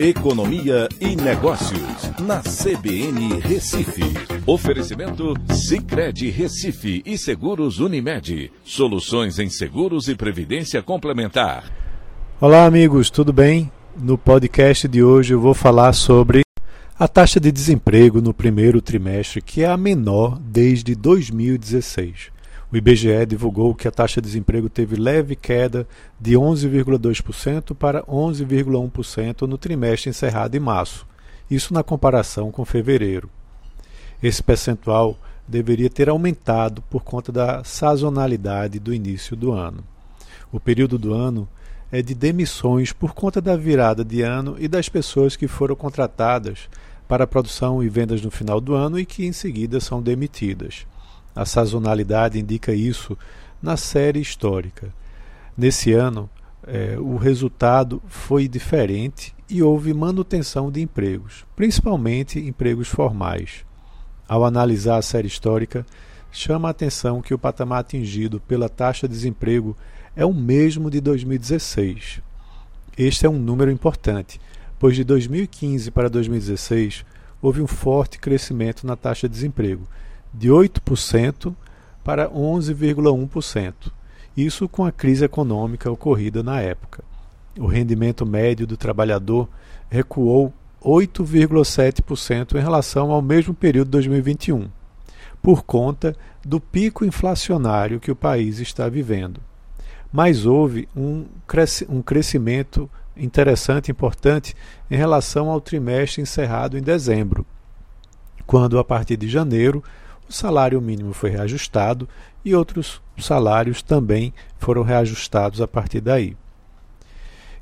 Economia e Negócios, na CBN Recife. Oferecimento Cicred Recife e Seguros Unimed. Soluções em seguros e previdência complementar. Olá, amigos, tudo bem? No podcast de hoje eu vou falar sobre a taxa de desemprego no primeiro trimestre, que é a menor desde 2016. O IBGE divulgou que a taxa de desemprego teve leve queda de 11,2% para 11,1% no trimestre encerrado em março, isso na comparação com fevereiro. Esse percentual deveria ter aumentado por conta da sazonalidade do início do ano. O período do ano é de demissões por conta da virada de ano e das pessoas que foram contratadas para a produção e vendas no final do ano e que em seguida são demitidas. A sazonalidade indica isso na série histórica. Nesse ano, é, o resultado foi diferente e houve manutenção de empregos, principalmente empregos formais. Ao analisar a série histórica, chama a atenção que o patamar atingido pela taxa de desemprego é o mesmo de 2016. Este é um número importante, pois de 2015 para 2016 houve um forte crescimento na taxa de desemprego, de 8% para 11,1%. Isso com a crise econômica ocorrida na época. O rendimento médio do trabalhador recuou 8,7% em relação ao mesmo período de 2021, por conta do pico inflacionário que o país está vivendo. Mas houve um, um crescimento interessante, importante, em relação ao trimestre encerrado em dezembro, quando, a partir de janeiro, o salário mínimo foi reajustado e outros salários também foram reajustados a partir daí.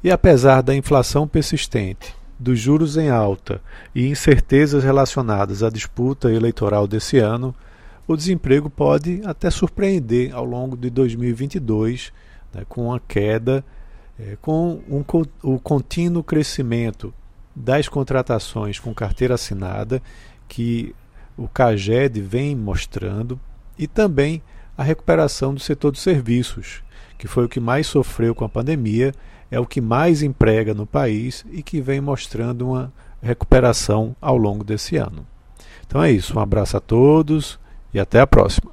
E apesar da inflação persistente, dos juros em alta e incertezas relacionadas à disputa eleitoral desse ano, o desemprego pode até surpreender ao longo de 2022, né, com a queda, é, com um, o contínuo crescimento das contratações com carteira assinada, que o CAGED vem mostrando, e também a recuperação do setor de serviços, que foi o que mais sofreu com a pandemia, é o que mais emprega no país e que vem mostrando uma recuperação ao longo desse ano. Então é isso, um abraço a todos e até a próxima.